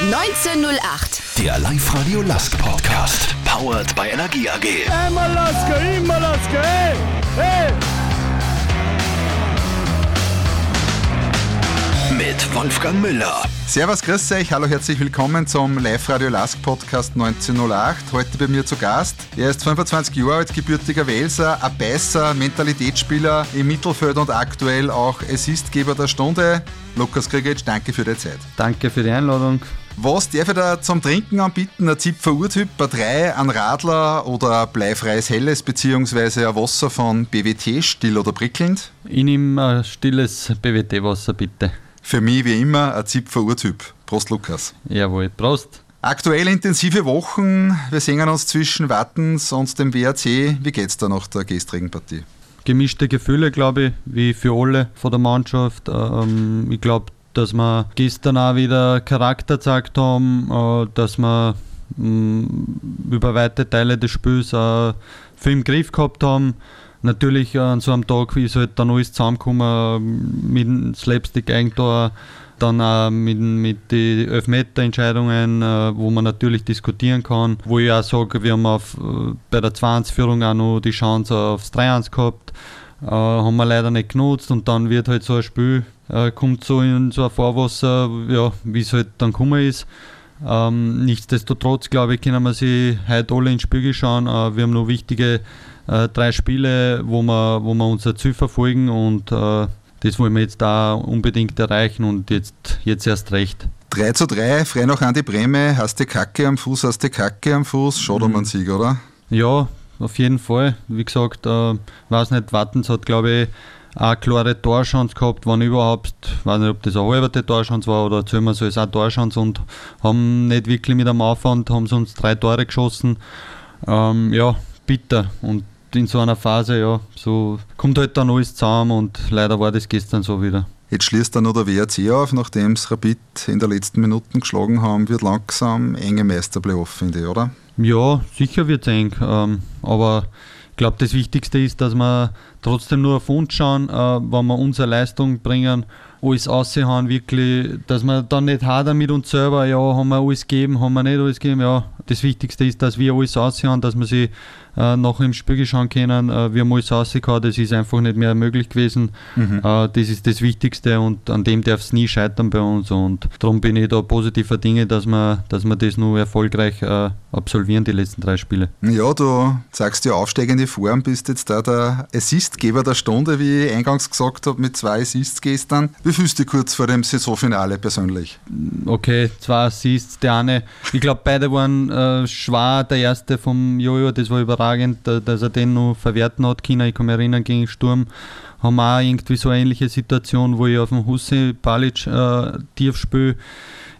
1908. Der Live-Radio Lask Podcast. Powered by Energie AG. Immer Laske, immer Laske, hey, hey. Mit Wolfgang Müller. Servus, grüß euch, hallo, herzlich willkommen zum Live-Radio Lask Podcast 1908. Heute bei mir zu Gast. Er ist 25 Jahre alt, gebürtiger Welser, ein Beißer, Mentalitätsspieler im Mittelfeld und aktuell auch Assistgeber der Stunde. Lukas Krigic, danke für die Zeit. Danke für die Einladung. Was darf ich da zum Trinken anbieten? Ein Zipfer Urtyp, ein 3, ein Radler oder ein bleifreies Helles beziehungsweise ein Wasser von BWT, still oder prickelnd? Ich nehme ein stilles BWT-Wasser, bitte. Für mich wie immer ein Zipfer Urtyp. Prost, Lukas. Jawohl, Prost. Aktuell intensive Wochen. Wir sehen uns zwischen Wattens und dem WRC. Wie geht's da nach der gestrigen Partie? Gemischte Gefühle, glaube ich, wie für alle von der Mannschaft. Ähm, ich glaube, dass wir gestern auch wieder Charakter gezeigt haben, äh, dass wir mh, über weite Teile des Spiels äh, viel im Griff gehabt haben. Natürlich an so einem Tag ist halt dann alles zusammengekommen mit dem Slapstick-Eigentor, dann auch mit, mit den Elfmeter-Entscheidungen, äh, wo man natürlich diskutieren kann. Wo ich auch sage, wir haben auf, äh, bei der 2-1-Führung auch noch die Chance aufs 3-1 gehabt. Haben wir leider nicht genutzt und dann wird halt so ein Spiel, äh, kommt so in so ein Fahrwasser, ja, wie es halt dann gekommen ist. Ähm, nichtsdestotrotz, glaube ich, können wir sie heute alle ins Spiel schauen. Äh, wir haben noch wichtige äh, drei Spiele, wo wir, wo wir unser Ziel verfolgen und äh, das wollen wir jetzt da unbedingt erreichen und jetzt, jetzt erst recht. 3 zu 3, frei noch an die Breme. Hast die Kacke am Fuß, hast die Kacke am Fuß. Schaut um einen Sieg, oder? Ja, auf jeden Fall. Wie gesagt, äh, weiß nicht, Wattens hat, glaube ich, eine klare Torchance gehabt, wenn überhaupt, weiß nicht, ob das eine halbe Torchance war oder zählen wir so, ist auch Torchance und haben nicht wirklich mit am Aufwand, haben uns drei Tore geschossen. Ähm, ja, bitter. Und in so einer Phase, ja, so kommt halt dann alles zusammen und leider war das gestern so wieder. Jetzt schließt dann noch der WRC auf, nachdem es Rapid in der letzten Minuten geschlagen haben, wird langsam enge Meisterplayoff, finde ich, oder? Ja, sicher wird es eng. Ähm, aber ich glaube, das Wichtigste ist, dass wir trotzdem nur auf uns schauen, äh, wenn wir unsere Leistung bringen, alles raushauen, wirklich, dass wir dann nicht hadern mit uns selber, ja, haben wir alles gegeben, haben wir nicht alles gegeben, ja. Das Wichtigste ist, dass wir alles raushauen, dass wir sie äh, nachher im Spiegel schauen können, äh, wir haben alles rausgehauen, das ist einfach nicht mehr möglich gewesen. Mhm. Äh, das ist das Wichtigste und an dem darf es nie scheitern bei uns und darum bin ich da positiver Dinge, dass wir, dass wir das nur erfolgreich äh, absolvieren, die letzten drei Spiele. Ja, du sagst ja aufsteigende Form, bist jetzt da der Assistgeber der Stunde, wie ich eingangs gesagt habe, mit zwei Assists gestern. Wie fühlst du dich kurz vor dem Saisonfinale persönlich? Okay, zwei Assists, der eine, ich glaube beide waren äh, schwer, der erste vom Jojo, das war überragend, dass er den noch verwerten hat können. Ich kann mich erinnern, gegen Sturm haben wir auch irgendwie so eine ähnliche Situation, wo ich auf dem Hussi Palic äh, tief spiele.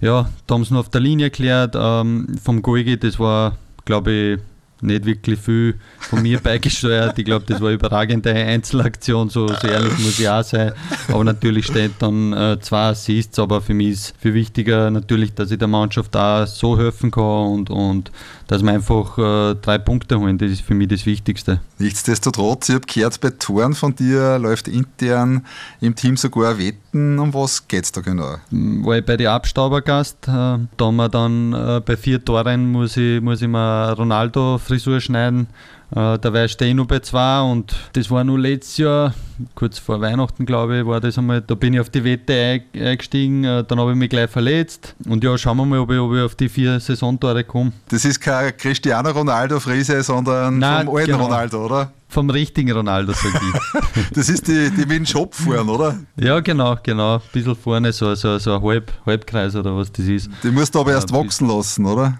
Ja, da haben sie noch auf der Linie erklärt. Ähm, vom Goigi, das war, glaube ich, nicht wirklich viel von mir beigesteuert. Ich glaube, das war eine überragende Einzelaktion, so, so ehrlich muss ich auch sein. Aber natürlich steht dann äh, zwei Assists, aber für mich ist viel wichtiger natürlich, dass ich der Mannschaft da so helfen kann und, und dass wir einfach äh, drei Punkte holen. Das ist für mich das Wichtigste. Nichtsdestotrotz, ich habe gehört, bei Toren von dir läuft intern im Team sogar Wetten. Um was geht es da genau? war ich bei den Abstaubergast. Äh, da haben wir dann äh, bei vier Toren muss ich, muss ich mir Ronaldo-Frisur schneiden. Äh, da war ich stehen noch bei zwei und das war nur letztes Jahr, kurz vor Weihnachten glaube ich, war das einmal, da bin ich auf die Wette ein- eingestiegen, äh, dann habe ich mich gleich verletzt und ja, schauen wir mal, ob ich, ob ich auf die vier Saisontore komme. Das ist kein Cristiano Ronaldo-Frise, sondern Nein, vom alten genau. Ronaldo, oder? Vom richtigen Ronaldo, sag ich. Das ist die, die mit dem Shop fahren, oder? ja, genau, genau. Ein bisschen vorne, so, so, so ein Halb, Halbkreis oder was das ist. Die musst du aber erst wachsen lassen, oder?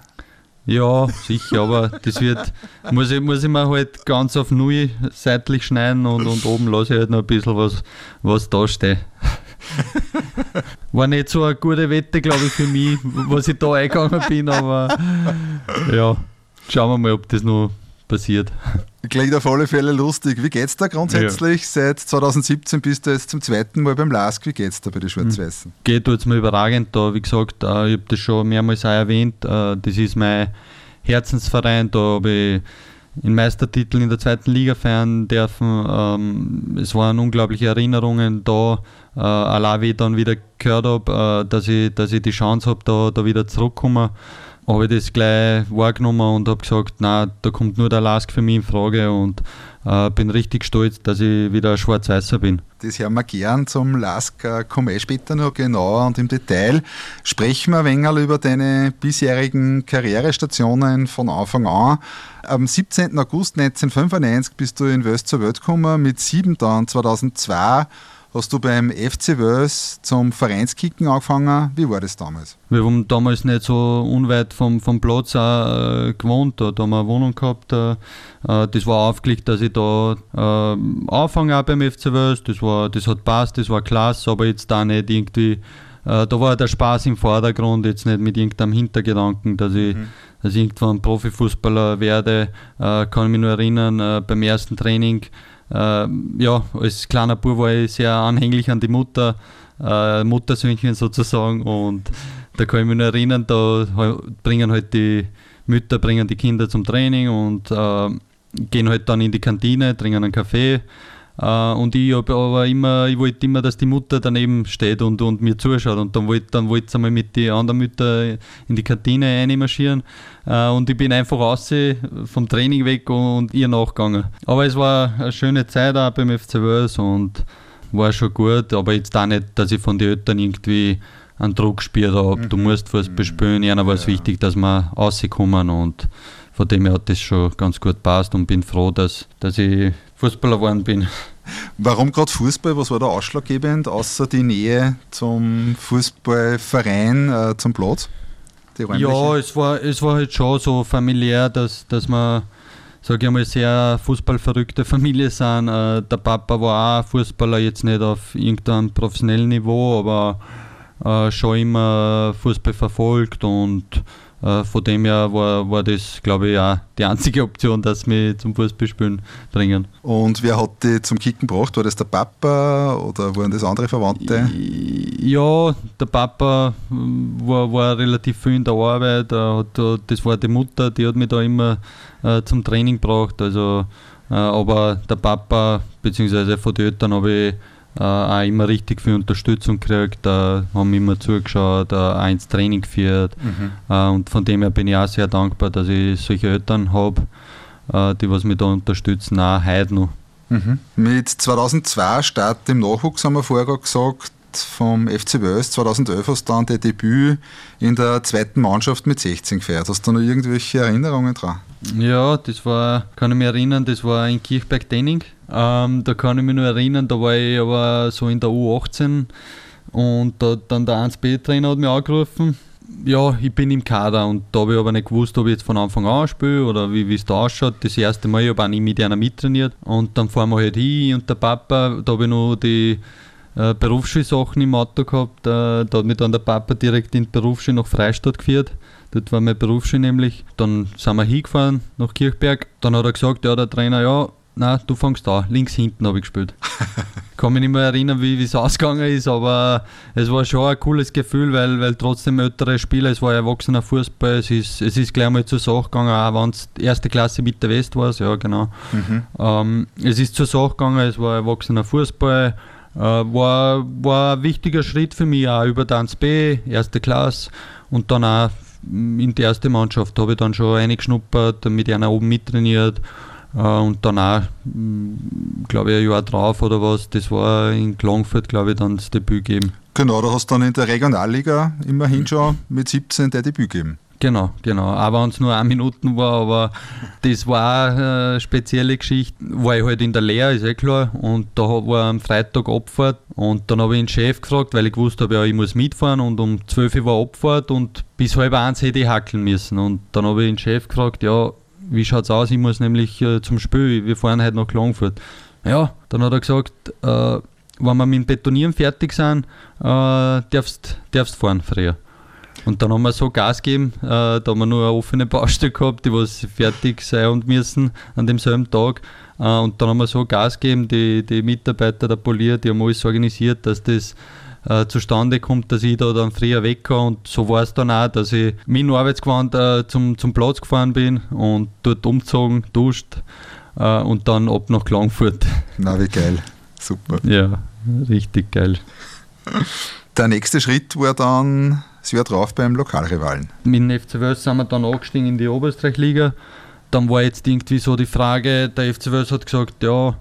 Ja, sicher, aber das wird, muss ich, muss ich mir halt ganz auf Null seitlich schneiden und, und oben lasse ich halt noch ein bisschen was, was da steht. War nicht so eine gute Wette, glaube ich, für mich, was ich da eingegangen bin, aber ja, schauen wir mal, ob das noch passiert. Klingt auf alle Fälle lustig. Wie geht's da grundsätzlich? Seit 2017 bist du jetzt zum zweiten Mal beim LASK. Wie geht's da bei den Schwarz-Weißen? Geht jetzt mal überragend da, wie gesagt, äh, ich habe das schon mehrmals auch erwähnt, äh, das ist mein Herzensverein, da habe ich in Meistertitel in der zweiten Liga feiern dürfen. Ähm, es waren unglaubliche Erinnerungen da. Äh, allein wie ich dann wieder gehört habe, dass, ich, dass ich die Chance habe, da, da wieder zurückzukommen, habe ich das gleich wahrgenommen und habe gesagt, na, da kommt nur der Lask für mich in Frage und äh, bin richtig stolz, dass ich wieder Schwarz-Weißer bin. Das hören wir gern zum Lask, äh, komme ich später noch genauer und im Detail. Sprechen wir ein wenig über deine bisherigen Karrierestationen von Anfang an. Am 17. August 1995 bist du in West zur Welt gekommen, mit sieben dann 2002 hast du beim FC Wels zum Vereinskicken angefangen. Wie war das damals? Wir haben damals nicht so unweit vom, vom Platz auch, äh, gewohnt. Da, da haben wir eine Wohnung gehabt. Äh, äh das war aufgelegt, dass ich da äh, anfange auch beim FC Wels. Das, das hat passt, das war klasse, aber jetzt da nicht irgendwie. Äh, da war der Spaß im Vordergrund, jetzt nicht mit irgendeinem Hintergedanken, dass ich, mhm. dass ich irgendwann Profifußballer werde. Äh, kann ich mich nur erinnern, beim ersten Training ja, als kleiner Bub war ich sehr anhänglich an die Mutter, äh, Muttersöhnchen sozusagen. Und da kann ich mich noch erinnern, da bringen halt die Mütter bringen die Kinder zum Training und äh, gehen halt dann in die Kantine, trinken einen Kaffee. Uh, und ich aber immer, ich wollte immer, dass die Mutter daneben steht und, und mir zuschaut. Und dann wollte dann wollte einmal mit den anderen Müttern in die Kantine einmarschieren. Uh, und ich bin einfach raus vom Training weg und, ihr nachgegangen. Aber es war eine schöne Zeit auch beim FC Wels und war schon gut. Aber jetzt auch nicht, dass ich von den Eltern irgendwie einen Druck gespürt habe. Mhm. Du musst Fußball spielen. Ihnen war es ja. wichtig, dass wir rauskommen und von dem her hat das schon ganz gut passt und bin froh, dass, dass ich Fußballer geworden bin. Warum gerade Fußball? Was war da ausschlaggebend, außer die Nähe zum Fußballverein, äh, zum Platz? Ja, es war, es war halt schon so familiär, dass, dass wir, sage ich mal, sehr fußballverrückte Familie sind. Äh, der Papa war auch Fußballer, jetzt nicht auf irgendeinem professionellen Niveau, aber äh, schon immer Fußball verfolgt und äh, von dem her war, war das, glaube ich, auch die einzige Option, dass wir zum Fußballspielen bringen. Und wer hat die zum Kicken gebracht? War das der Papa oder waren das andere Verwandte? Ja, der Papa war, war relativ viel in der Arbeit. das war die Mutter, die hat mich da immer äh, zum Training gebracht. Also, äh, aber der Papa, beziehungsweise von den Eltern habe ich äh, auch immer richtig viel Unterstützung gekriegt, äh, haben immer zugeschaut, äh, auch ins Training geführt. Mhm. Äh, und von dem her bin ich auch sehr dankbar, dass ich solche Eltern habe, äh, die was mich da unterstützen, auch heute noch. Mhm. Mit 2002 Start im Nachwuchs haben wir vorher gesagt, vom FC Wels 2011 hast du dann dein Debüt in der zweiten Mannschaft mit 16 gefeiert. Hast du noch irgendwelche Erinnerungen dran? Ja, das war, kann ich mich erinnern, das war in Kirchberg-Denning. Ähm, da kann ich mich nur erinnern, da war ich aber so in der U18 und da, dann der 1B-Trainer hat mich angerufen. Ja, ich bin im Kader und da habe ich aber nicht gewusst, ob ich jetzt von Anfang an spiele oder wie es da ausschaut. Das erste Mal, ich habe auch nicht mit einer mittrainiert und dann fahren wir halt hin und der Papa, da habe ich noch die äh, Berufsschulsachen im Auto gehabt. Äh, da hat mich dann der Papa direkt in die Berufsschule nach Freistadt geführt. Dort war meine Berufsschule nämlich. Dann sind wir hingefahren nach Kirchberg. Dann hat er gesagt, ja, der Trainer, ja, nein, du fängst da. Links hinten habe ich gespielt. kann mich nicht mehr erinnern, wie es ausgegangen ist, aber es war schon ein cooles Gefühl, weil, weil trotzdem ältere Spieler, es war erwachsener Fußball, es ist, es ist gleich mal zur Sache gegangen, auch wenn es erste Klasse mit der West war, ja genau. Mhm. Ähm, es ist zur Sache gegangen, es war erwachsener Fußball, äh, war, war ein wichtiger Schritt für mich auch über Tanz B, erste Klasse und dann auch in die erste Mannschaft habe ich dann schon eingeschnuppert, mit einer oben mittrainiert und danach, glaube ich, ein Jahr drauf oder was, das war in Klangfurt, glaube ich, dann das Debüt gegeben. Genau, da hast du dann in der Regionalliga immerhin schon mit 17 der Debüt gegeben. Genau, genau. Auch wenn es nur eine Minuten war, aber das war eine spezielle Geschichte. War ich halt in der Lehre, ist eh klar. Und da war am Freitag Abfahrt. Und dann habe ich den Chef gefragt, weil ich gewusst habe, ja, ich muss mitfahren. Und um 12 Uhr war Abfahrt und bis halb eins hätte ich hackeln müssen. Und dann habe ich den Chef gefragt, ja, wie schaut es aus? Ich muss nämlich äh, zum Spiel. Wir fahren heute nach Klangfurt. Ja, dann hat er gesagt, äh, wenn wir mit dem Betonieren fertig sind, äh, darfst du fahren früher. Und dann haben wir so Gas gegeben, äh, da haben wir nur eine offene Baustelle gehabt, die was fertig sein und müssen an demselben Tag. Äh, und dann haben wir so Gas gegeben, die, die Mitarbeiter der Polier, die haben alles organisiert, dass das äh, zustande kommt, dass ich da dann früher weggehe und so war es dann auch, dass ich mit dem Arbeitsgewand äh, zum, zum Platz gefahren bin und dort umgezogen, duscht äh, und dann ab nach Klangfurt. Na, wie geil. Super. Ja, richtig geil. Der nächste Schritt war dann das Jahr drauf beim Lokalrivalen. Mit dem FC Wels sind wir dann angestiegen in die Oberösterreich-Liga. Dann war jetzt irgendwie so die Frage, der FC Wels hat gesagt, ja,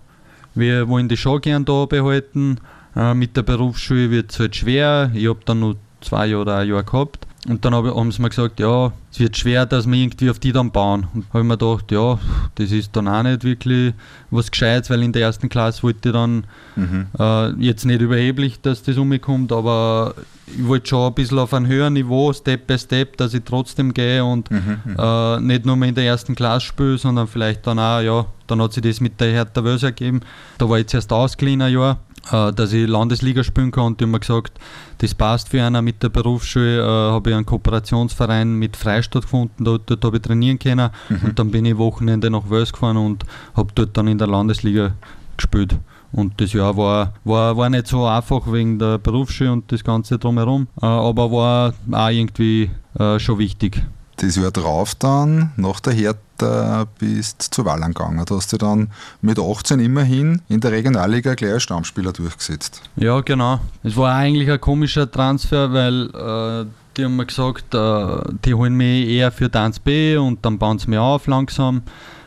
wir wollen die schon gern da behalten. Äh, mit der Berufsschule wird es halt schwer. Ich habe dann noch zwei Jahre oder ein Jahr gehabt. Und dann haben sie mir gesagt, ja, es wird schwer, dass wir irgendwie auf die dann bauen. Und habe ich mir gedacht, ja, das ist dann auch nicht wirklich was Gescheites, weil in der ersten Klasse wollte ich dann mhm. äh, jetzt nicht überheblich, dass das umkommt, aber ich wollte schon ein bisschen auf ein höheren Niveau, Step by Step, dass ich trotzdem gehe und mhm, mhm. äh, nicht nur mehr in der ersten Klasse spiele, sondern vielleicht dann auch, ja, dann hat sich das mit der Hertha Wels ergeben. Da war ich jetzt erst ausgeliehen ein Jahr dass ich Landesliga spielen kann. Und die haben mir gesagt, das passt für einen mit der Berufsschule. Äh, habe ich einen Kooperationsverein mit Freistadt gefunden, dort, dort habe ich trainieren können. Mhm. Und dann bin ich Wochenende nach Wels gefahren und habe dort dann in der Landesliga gespielt. Und das Jahr war, war, war nicht so einfach wegen der Berufsschule und das Ganze drumherum, äh, aber war auch irgendwie äh, schon wichtig das Jahr drauf dann, nach der Hertha, bist zu Wallern gegangen. Da hast du dann mit 18 immerhin in der Regionalliga gleich als Stammspieler durchgesetzt. Ja, genau. Es war eigentlich ein komischer Transfer, weil äh, die haben mir gesagt, äh, die holen mich eher für Tanz B und dann bauen sie mich auf langsam.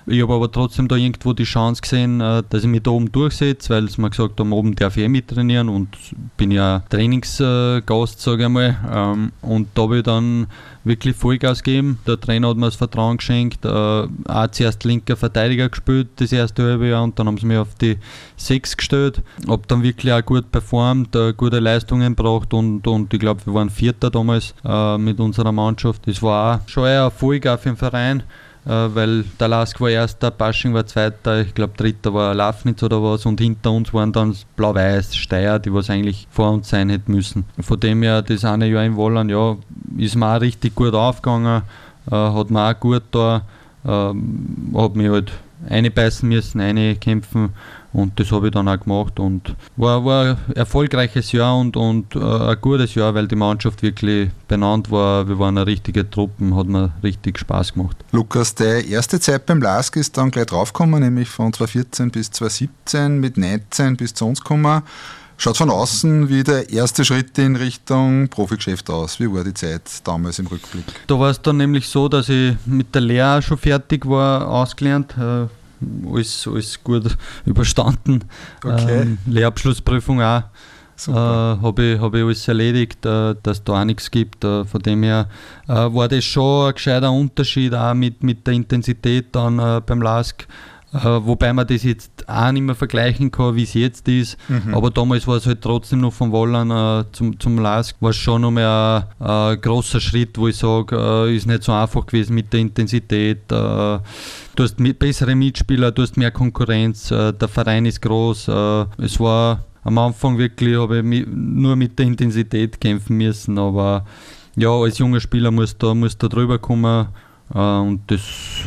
Ich habe aber trotzdem da irgendwo die Chance gesehen, äh, dass ich mich da oben durchsetze, weil sie mir gesagt haben, oben darf ich eh mittrainieren und bin ja Trainingsgast, sage ich mal. Ähm, und da habe ich dann wirklich Vollgas gegeben. Der Trainer hat mir das Vertrauen geschenkt. Äh, auch zuerst linker Verteidiger gespielt, das erste halbe Jahr, und dann haben sie mich auf die 6 gestellt. Habe dann wirklich auch gut performt, äh, gute Leistungen gebracht und, und ich glaube, wir waren Vierter damals mit unserer Mannschaft. Das war auch schon ein Erfolg auch den Verein. Äh, weil der Lask war erster, Pasching war zweiter, ich glaube dritter war Lafnitz oder was und hinter uns waren dann Blau-Weiß, Steyr, die was eigentlich vor uns sein hätten müssen. Von dem her, das eine Jahr in Wollern, ja, ist mir auch richtig gut aufgegangen, äh, hat mir auch gut da, äh, hat mich halt einbeißen müssen, kämpfen und das habe ich dann auch gemacht und war, war ein erfolgreiches Jahr und, und äh, ein gutes Jahr, weil die Mannschaft wirklich benannt war. Wir waren eine richtige Truppe, hat mir richtig Spaß gemacht. Lukas, die erste Zeit beim LASK ist dann gleich draufgekommen, nämlich von 2014 bis 2017 mit 19 bis zu uns gekommen. Schaut von außen wie der erste Schritt in Richtung Profigeschäft aus. Wie war die Zeit damals im Rückblick? Da war es dann nämlich so, dass ich mit der Lehre schon fertig war, ausgelernt. Äh, alles, alles gut überstanden. Okay. Ähm, Lehrabschlussprüfung auch. Äh, habe ich, hab ich alles erledigt, äh, dass es da auch nichts gibt. Äh, von dem her äh, war das schon ein gescheiter Unterschied auch mit, mit der Intensität dann äh, beim LASK. Äh, wobei man das jetzt auch nicht mehr vergleichen kann, wie es jetzt ist. Mhm. Aber damals war es halt trotzdem noch von Wallern äh, zum, zum LASK, war es schon noch mehr ein, ein großer Schritt, wo ich sage, äh, ist nicht so einfach gewesen mit der Intensität. Äh, du hast mit, bessere Mitspieler, du hast mehr Konkurrenz, äh, der Verein ist groß. Äh, es war am Anfang wirklich, habe ich mit, nur mit der Intensität kämpfen müssen, aber ja, als junger Spieler musst du, musst du drüber kommen und das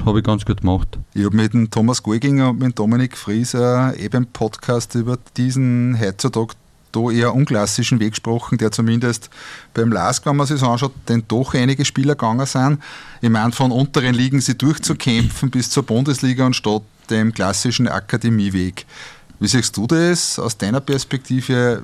habe ich ganz gut gemacht. Ich habe mit dem Thomas Golginger und mit Dominik Frieser eben im Podcast über diesen heutzutage da eher unklassischen Weg gesprochen, der zumindest beim LASK, wenn man sich so anschaut, denn doch einige Spieler gegangen sind. Ich meine, von unteren Ligen sie durchzukämpfen bis zur Bundesliga und statt dem klassischen Akademieweg. Wie siehst du das aus deiner Perspektive?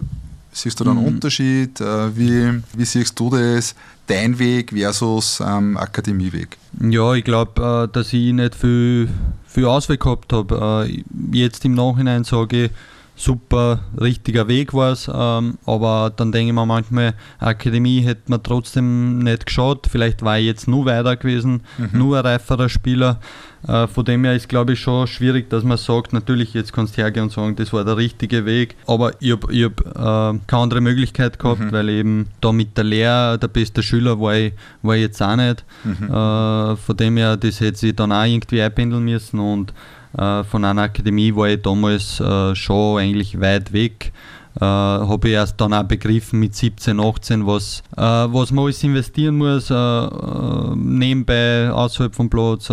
Siehst du da einen mhm. Unterschied? Äh, wie, wie siehst du das, dein Weg versus ähm, Akademieweg? Ja, ich glaube, äh, dass ich nicht viel, viel Ausweg gehabt habe. Äh, jetzt im Nachhinein sage ich, super, richtiger Weg war es, ähm, aber dann denke ich mir manchmal, Akademie hätte man trotzdem nicht geschaut. Vielleicht war ich jetzt nur weiter gewesen, mhm. nur ein reiferer Spieler. Äh, von dem her ist, glaube ich, schon schwierig, dass man sagt, natürlich, jetzt kannst du hergehen und sagen, das war der richtige Weg, aber ich habe hab, äh, keine andere Möglichkeit gehabt, mhm. weil eben da mit der Lehre der beste Schüler war ich, war ich jetzt auch nicht. Mhm. Äh, von dem her, das hätte sich dann auch irgendwie einpendeln müssen und äh, von einer Akademie war ich damals äh, schon eigentlich weit weg. Äh, habe ich erst dann auch begriffen mit 17, 18, was, äh, was man alles investieren muss, äh, äh, nebenbei, außerhalb vom Platz.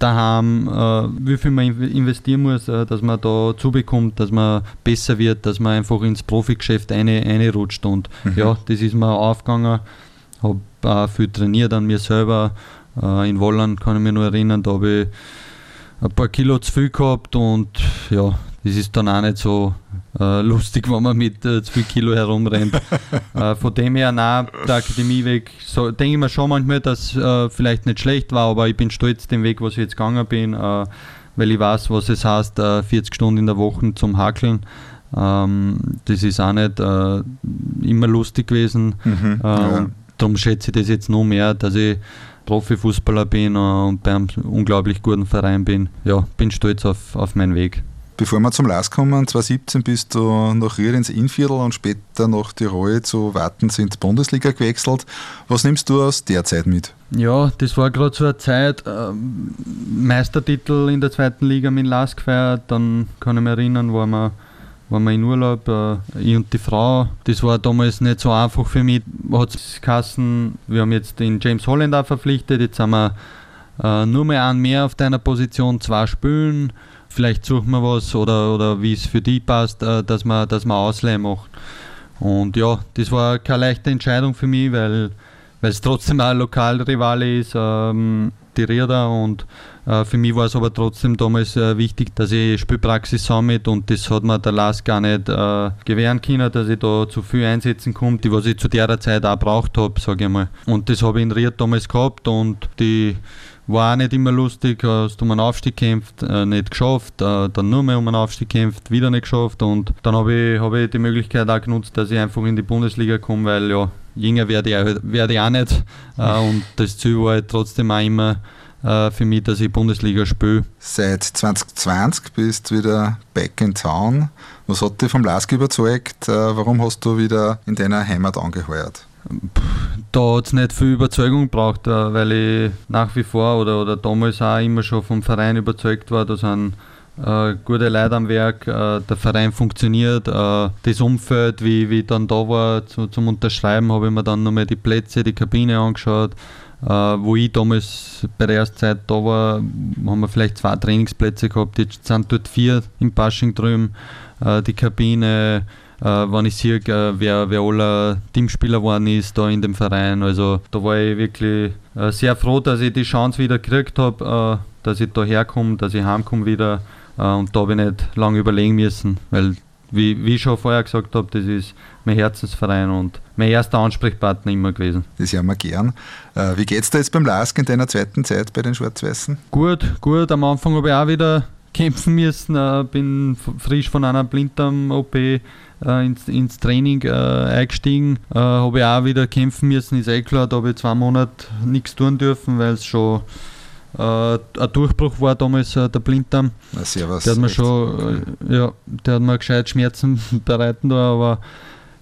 daheim, wie viel man investieren muss, dass man da zubekommt, dass man besser wird, dass man einfach ins Profigeschäft eine, reinrutscht. Und mhm. ja, das ist mir aufgegangen. Habe auch viel trainiert an mir selber. In Wolland kann ich mich nur erinnern, da habe ich ein paar Kilo zu viel gehabt und ja, das ist dann auch nicht so äh, lustig, wenn man mit äh, zu viel Kilo herumrennt. äh, von dem her, nein, der Akademie weg, so, denke ich mir schon manchmal, dass äh, vielleicht nicht schlecht war, aber ich bin stolz den Weg, was ich jetzt gegangen bin, äh, weil ich weiß, was es heißt, 40 äh, Stunden in der Woche zum Hakeln. Ähm, das ist auch nicht immer lustig gewesen. Mhm, ja. Darum schätze ich das jetzt noch mehr, dass ich Profifußballer bin und beim unglaublich guten Verein bin. Ja, bin stolz auf, auf meinen Weg. Bevor wir zum Last kommen, 2017 bist du nach Ried ins Innviertel und später nach Tirol zu Wattens in die Bundesliga gewechselt. Was nimmst du aus der Zeit mit? Ja, das war gerade so eine Zeit, äh, Meistertitel in der zweiten Liga mit Lask gefeiert, dann kann ich mich erinnern, waren wir, waren wir in Urlaub, äh, ich und die Frau. Das war damals nicht so einfach für mich. Hat Kassen, wir haben jetzt den James Holland auch verpflichtet, jetzt haben wir äh, nur mehr einen mehr auf deiner Position, zwei Spülen vielleicht suchen wir was oder, oder wie es für die passt, äh, dass man, dass man Ausleihe macht. Und ja, das war keine leichte Entscheidung für mich, weil es trotzdem ein Lokalrivale ist, ähm, die Rieder und für mich war es aber trotzdem damals äh, wichtig, dass ich Spielpraxis sammelt und das hat mir der Lars gar nicht äh, gewähren können, dass ich da zu viel einsetzen konnte, die was ich zu der Zeit auch braucht habe, sage ich mal. Und das habe ich in Ried damals gehabt und die war auch nicht immer lustig, hast um einen Aufstieg gekämpft, äh, nicht geschafft, äh, dann nur mehr um einen Aufstieg gekämpft, wieder nicht geschafft und dann habe ich, hab ich die Möglichkeit auch genutzt, dass ich einfach in die Bundesliga komme, weil ja, jünger werde ich, werde ich auch nicht äh, und das Ziel war halt trotzdem auch immer äh, für mich, dass ich Bundesliga spiele. Seit 2020 bist du wieder back in town. Was hat dich vom Lask überzeugt? Äh, warum hast du wieder in deiner Heimat angeheuert? Da hat es nicht viel Überzeugung gebraucht, äh, weil ich nach wie vor oder, oder damals auch immer schon vom Verein überzeugt war, da sind äh, gute Leute am Werk, äh, der Verein funktioniert, äh, das Umfeld, wie, ich dann da war zu, zum Unterschreiben, habe ich mir dann nochmal die Plätze, die Kabine angeschaut. Äh, wo ich damals bei der ersten Zeit da war, haben wir vielleicht zwei Trainingsplätze gehabt, jetzt sind dort vier im Pasching drüben. Äh, die Kabine, äh, wenn ich sehe, wer, wer aller Teamspieler geworden ist da in dem Verein. Also da war ich wirklich sehr froh, dass ich die Chance wieder gekriegt habe, dass ich da herkomme, dass ich heimkomme wieder. Äh, und da habe ich nicht lange überlegen müssen, weil wie, wie ich schon vorher gesagt habe, das ist mein Herzensverein und mein erster Ansprechpartner immer gewesen. Das haben wir gern. Äh, wie es da jetzt beim Lask in deiner zweiten Zeit bei den Schwarz-Weißen? Gut, gut. Am Anfang habe ich auch wieder kämpfen müssen. Äh, bin frisch von einer Blinddarm-OP ins, ins, Training äh, eingestiegen. Äh, habe ich auch wieder kämpfen müssen, ist eh klar. Da habe ich zwei Monate nichts tun dürfen, weil es schon ein Durchbruch war damals äh, der Blinddarm. Na, servus. Der hat mir schon, ja, der hat mir gescheit Schmerzen bereiten da, aber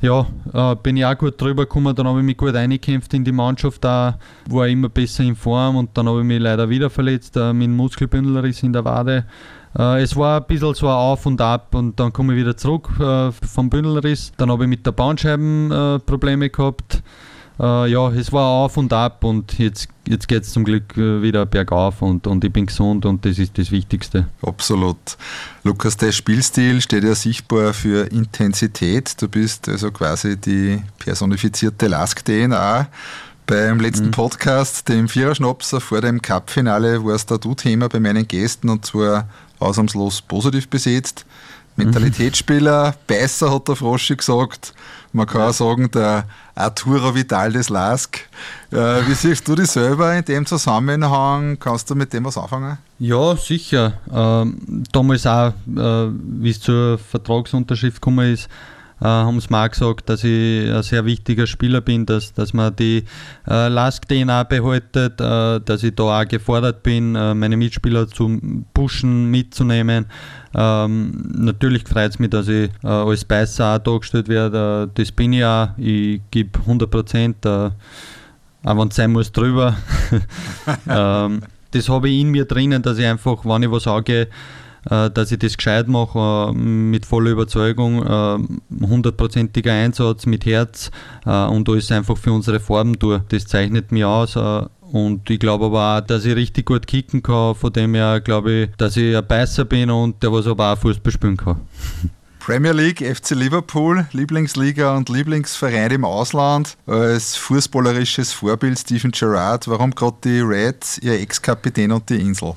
ja, äh, bin ich auch gut drüber gekommen, dann habe ich mich gut eingekämpft in die Mannschaft, da war ich immer besser in Form und dann habe ich mich leider wieder verletzt äh, mit einem Muskelbündelriss in der Wade. Äh, es war ein bisschen so ein Auf und Ab und dann komme ich wieder zurück äh, vom Bündelriss. Dann habe ich mit der Bandscheiben äh, Probleme gehabt. Äh, ja, es war auf und ab und jetzt, jetzt geht es zum Glück äh, wieder bergauf und, und ich bin gesund und das ist das Wichtigste. Absolut. Lukas, der Spielstil steht ja sichtbar für Intensität. Du bist also quasi die personifizierte Lask-DNA. Beim letzten mhm. Podcast, dem Viererschnapser vor dem Cup-Finale, war es da Du-Thema bei meinen Gästen und zwar ausnahmslos positiv besetzt. Mentalitätsspieler, Beißer hat der Froschi gesagt. Man kann auch sagen, der Arturo Vidal des Lask. Äh, wie siehst du dich selber in dem Zusammenhang? Kannst du mit dem was anfangen? Ja, sicher. Ähm, damals auch, äh, wie es zur Vertragsunterschrift gekommen ist, äh, haben mir auch gesagt, dass ich ein sehr wichtiger Spieler bin, dass, dass man die äh, Lask-DNA behaltet, äh, dass ich da auch gefordert bin, äh, meine Mitspieler zu pushen, mitzunehmen. Ähm, natürlich freut es mich, dass ich äh, als Beißer auch dargestellt werde. Äh, das bin ich auch. Ich gebe 100 Prozent, äh, auch wenn es sein muss, drüber. ähm, das habe ich in mir drinnen, dass ich einfach, wenn ich was sage, dass ich das gescheit mache, äh, mit voller Überzeugung, äh, hundertprozentiger Einsatz, mit Herz und alles einfach für unsere Farben tue. Das zeichnet mich aus Und ich glaube aber auch, dass ich richtig gut kicken kann. Von dem her glaube ich, dass ich ein Beißer bin und der was aber auch Fußball spielen kann. Premier League, FC Liverpool, Lieblingsliga und Lieblingsverein im Ausland. Als fußballerisches Vorbild Steven Gerrard. Warum gerade die Reds, ihr Ex-Kapitän und die Insel?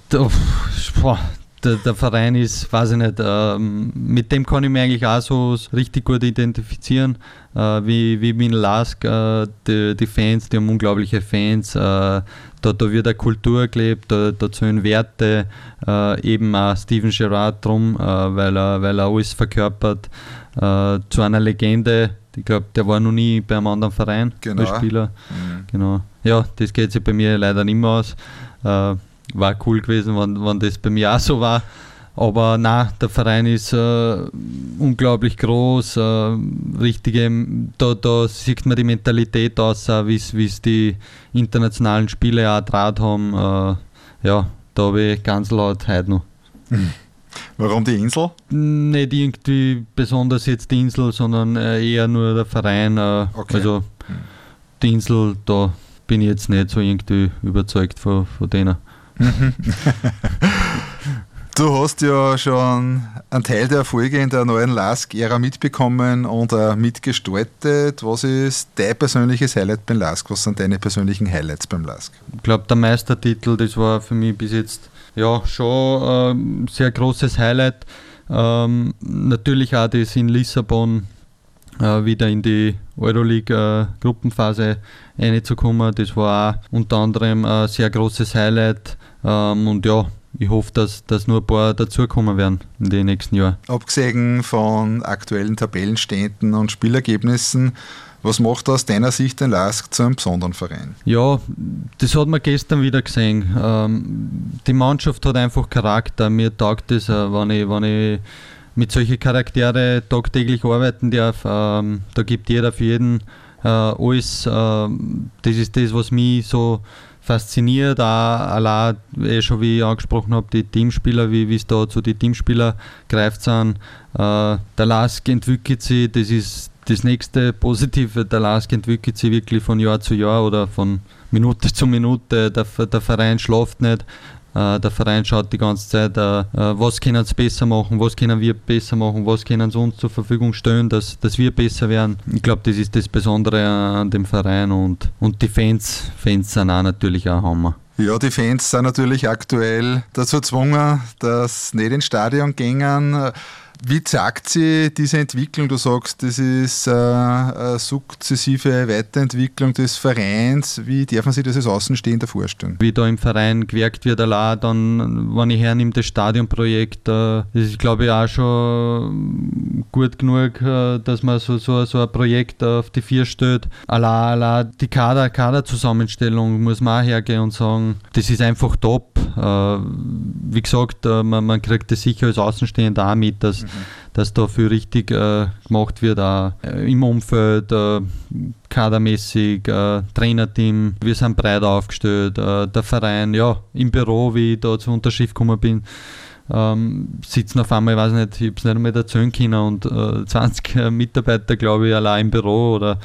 Der, der, Verein ist, weiß ich nicht, ähm, mit dem kann ich mich eigentlich auch so richtig gut identifizieren. Äh, wie, wie in Lask, äh, die, die, Fans, die haben unglaubliche Fans. Äh, da, da wird eine Kultur gelebt, da, da zählen Werte, äh, eben auch Steven Gerrard drum, äh, weil, er, weil er alles verkörpert. Äh, zu einer Legende, ich glaube, der war noch nie bei einem anderen Verein genau. als Spieler. Mhm. Genau. Ja, das geht sich bei mir leider nicht mehr aus war cool gewesen, wenn, wenn das bei mir auch so war. Aber na, der Verein ist äh, unglaublich groß, äh, richtige, da, da sieht man die Mentalität aus, wie es die internationalen Spiele auch draht haben. Äh, ja, da habe ich ganz laut heute noch. Mhm. Warum die Insel? Nicht irgendwie besonders jetzt die Insel, sondern äh, eher nur der Verein. Äh, okay. Also mhm. die Insel, da bin ich jetzt nicht so irgendwie überzeugt von, von denen. Du hast ja schon einen Teil der Erfolge in der neuen Lask-Ära mitbekommen und äh, mitgestaltet. Was ist dein persönliches Highlight beim Lask? Was sind deine persönlichen Highlights beim Lask? Ich glaube, der Meistertitel, das war für mich bis jetzt ja, schon ein äh, sehr großes Highlight. Ähm, natürlich auch das in Lissabon äh, wieder in die Euroleague-Gruppenphase äh, reinzukommen. Das war auch unter anderem ein sehr großes Highlight. Ähm, und ja, ich hoffe, dass, dass nur ein paar dazukommen werden in den nächsten Jahren. Abgesehen von aktuellen Tabellenständen und Spielergebnissen, was macht aus deiner Sicht den LASK zu einem besonderen Verein? Ja, das hat man gestern wieder gesehen. Ähm, die Mannschaft hat einfach Charakter. Mir taugt es, äh, wenn ich, wenn ich mit solchen Charaktere tagtäglich arbeiten darf. Ähm, da gibt jeder für jeden äh, alles. Äh, das ist das, was mich so fasziniert, auch allein, eh schon wie ich angesprochen habe, die Teamspieler, wie es da zu den Teamspieler greift sind. Äh, der Lask entwickelt sich, das ist das nächste Positive, der Lask entwickelt sich wirklich von Jahr zu Jahr oder von Minute zu Minute. Der, der Verein schläft nicht. Äh, der Verein schaut die ganze Zeit, äh, äh, was können sie besser machen, was können wir besser machen, was können sie uns zur Verfügung stellen, dass, dass wir besser werden. Ich glaube, das ist das Besondere an dem Verein und, und die Fans, Fans sind auch natürlich auch Hammer. Ja, die Fans sind natürlich aktuell dazu gezwungen, dass nicht ins Stadion gehen. Wie zeigt sie diese Entwicklung? Du sagst, das ist äh, eine sukzessive Weiterentwicklung des Vereins. Wie darf man sich das als Außenstehender vorstellen? Wie da im Verein gewirkt wird, allein dann, wenn ich hernehme, das Stadionprojekt, äh, das ist glaube ich auch schon gut genug, äh, dass man so, so, so ein Projekt auf die vier stellt. Allein, allein die Kader, Kaderzusammenstellung muss man auch hergehen und sagen, das ist einfach top. Äh, wie gesagt, äh, man, man kriegt das sicher als Außenstehender auch mit, dass, mhm. dass dafür richtig äh, gemacht wird, auch im Umfeld, kadermäßig, Trainerteam, wir sind breit aufgestellt, der Verein, ja, im Büro, wie ich da zur Unterschrift gekommen bin, ähm, sitzen auf einmal, ich weiß nicht, ich habe es nicht einmal erzählen können und äh, 20 Mitarbeiter, glaube ich, allein im Büro oder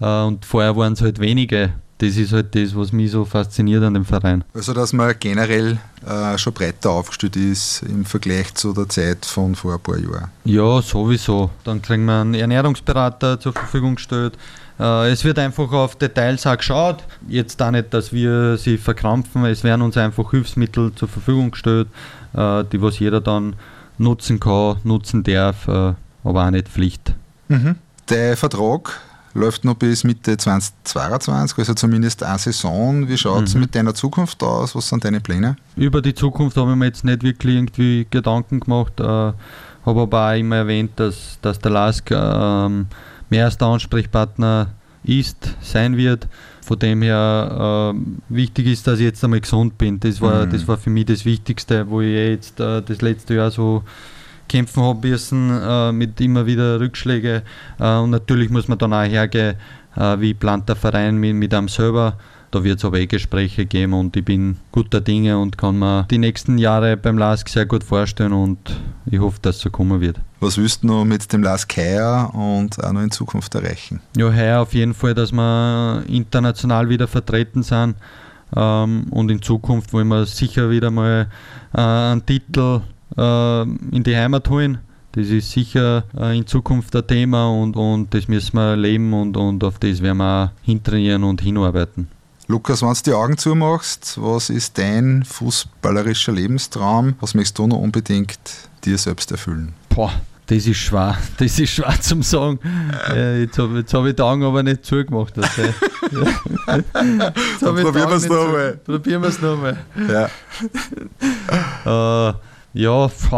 äh, und vorher waren es halt wenige das ist halt das, was mich so fasziniert an dem Verein. Also, dass man generell äh, schon breiter aufgestellt ist im Vergleich zu der Zeit von vor ein paar Jahren. Ja, sowieso. Dann kriegen wir einen Ernährungsberater zur Verfügung gestellt. Äh, es wird einfach auf Details auch geschaut. Jetzt da nicht, dass wir sie verkrampfen. Es werden uns einfach Hilfsmittel zur Verfügung gestellt, äh, die was jeder dann nutzen kann, nutzen darf, äh, aber auch nicht Pflicht. Mhm. Der Vertrag läuft noch bis Mitte 2022, also zumindest eine Saison. Wie schaut es mhm. mit deiner Zukunft aus? Was sind deine Pläne? Über die Zukunft habe ich mir jetzt nicht wirklich irgendwie Gedanken gemacht. Äh, habe aber auch immer erwähnt, dass, dass der Lask äh, mehr als der Ansprechpartner ist, sein wird. Von dem her äh, wichtig ist, dass ich jetzt einmal gesund bin. Das war, mhm. das war für mich das Wichtigste, wo ich jetzt äh, das letzte Jahr so kämpfen habe müssen äh, mit immer wieder Rückschlägen. Äh, und natürlich muss man dann auch hergehen, äh, wie plant der Verein mit, mit einem selber. Da wird es aber eh Gespräche geben und ich bin guter Dinge und kann mir die nächsten Jahre beim LASK sehr gut vorstellen und ich hoffe, dass es so kommen wird. Was willst du noch mit dem LASK heuer und auch noch in Zukunft erreichen? Ja, heuer auf jeden Fall, dass wir international wieder vertreten sind. Ähm, und in Zukunft wollen wir sicher wieder mal äh, einen Titel in die Heimat holen. Das ist sicher äh, in Zukunft ein Thema und, und das müssen wir leben und, und auf das werden wir auch hintrainieren und hinarbeiten. Lukas, wenn du die Augen zumachst, was ist dein fußballerischer Lebenstraum? Was möchtest du noch unbedingt dir selbst erfüllen? Boah, das ist schwer. Das ist schwer zum sagen. Äh, jetzt habe hab ich die Augen aber nicht zugemacht. Also. probieren wir es nochmal. Probieren wir es nochmal. Ja. äh, ja, pff,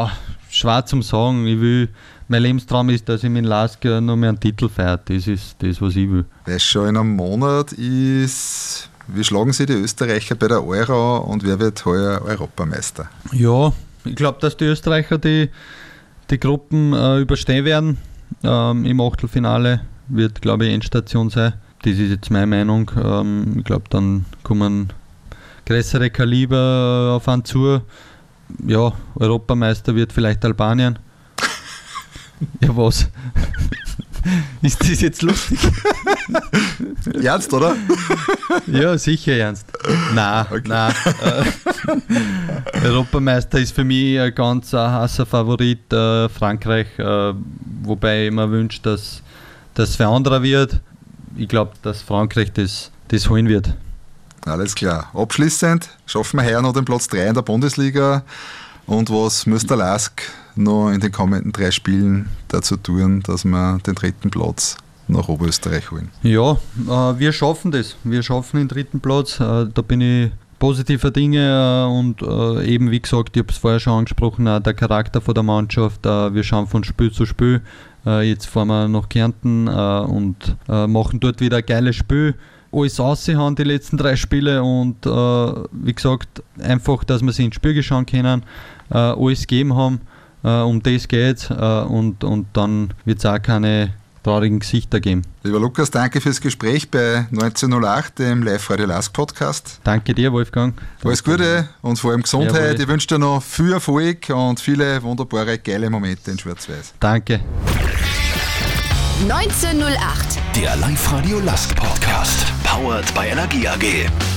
schwer zum sagen. Ich will, mein Lebenstraum ist, dass ich mit Lask noch mehr einen Titel feiert. Das ist das, was ich will. Weil schon in einem Monat ist, wie schlagen sie die Österreicher bei der Euro und wer wird heuer Europameister? Ja, ich glaube, dass die Österreicher die, die Gruppen äh, überstehen werden. Ähm, Im Achtelfinale wird, glaube ich, Endstation sein. Das ist jetzt meine Meinung. Ähm, ich glaube, dann kommen größere Kaliber auf einen zu. Ja, Europameister wird vielleicht Albanien. Ja, was? Ist das jetzt lustig? Ernst, oder? Ja, sicher ernst. Nein, Okay. nein. Äh, Europameister ist für mich ein ganz heißer Favorit äh, Frankreich, äh, wobei ich mir wünsche, dass das für andere wird. Ich glaube, dass Frankreich das, das holen wird. Alles klar. Abschließend schaffen wir heuer noch den Platz 3 in der Bundesliga. Und was müsste Lask noch in den kommenden drei Spielen dazu tun, dass wir den dritten Platz nach Oberösterreich holen? Ja, äh, wir schaffen das. Wir schaffen den dritten Platz. Äh, da bin ich positiver Dinge äh, und eben wie gesagt, ich habe es vorher schon angesprochen, der Charakter von der Mannschaft. Wir schauen von Spiel zu Spiel. Jetzt fahren wir nach Kärnten und machen dort wieder ein geiles Spiel. Alles aushauen die letzten drei Spiele und äh, wie gesagt, einfach, dass wir sie ins Spiel schauen können, äh, alles gegeben haben. Äh, um das geht äh, und, und dann wird es auch keine traurigen Gesichter geben. Lieber Lukas, danke fürs Gespräch bei 1908, dem Live-Radio Lask Podcast. Danke dir, Wolfgang. Alles Gute und vor allem Gesundheit. Jawohl. Ich wünsche dir noch viel Erfolg und viele wunderbare, geile Momente in Schwarz-Weiß. Danke. 1908. Der Live-Radio Last Podcast. Powered by Energie AG.